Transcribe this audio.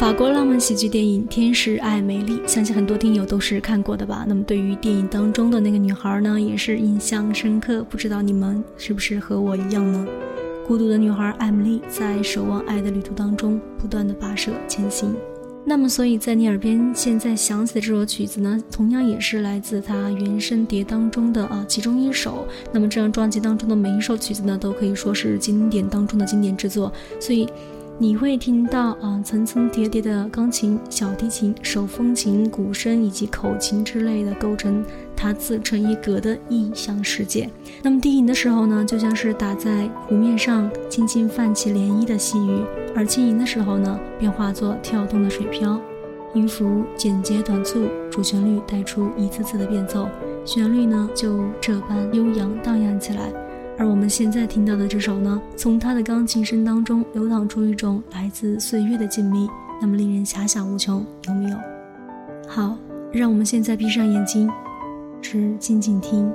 法国浪漫喜剧电影《天使爱美丽》，相信很多听友都是看过的吧？那么对于电影当中的那个女孩呢，也是印象深刻。不知道你们是不是和我一样呢？孤独的女孩艾米丽在守望爱的旅途当中，不断的跋涉前行。那么，所以在你耳边现在响起的这首曲子呢，同样也是来自她原声碟当中的啊其中一首。那么这张专辑当中的每一首曲子呢，都可以说是经典当中的经典之作。所以。你会听到啊层层叠叠的钢琴、小提琴、手风琴、鼓声以及口琴之类的，构成它自成一格的异象世界。那么低吟的时候呢，就像是打在湖面上轻轻泛起涟漪的细雨；而轻吟的时候呢，便化作跳动的水漂。音符简洁短促，主旋律带出一次次的变奏，旋律呢就这般悠扬荡漾起来。而我们现在听到的这首呢，从他的钢琴声当中流淌出一种来自岁月的静谧，那么令人遐想无穷，有没有？好，让我们现在闭上眼睛，只静静听。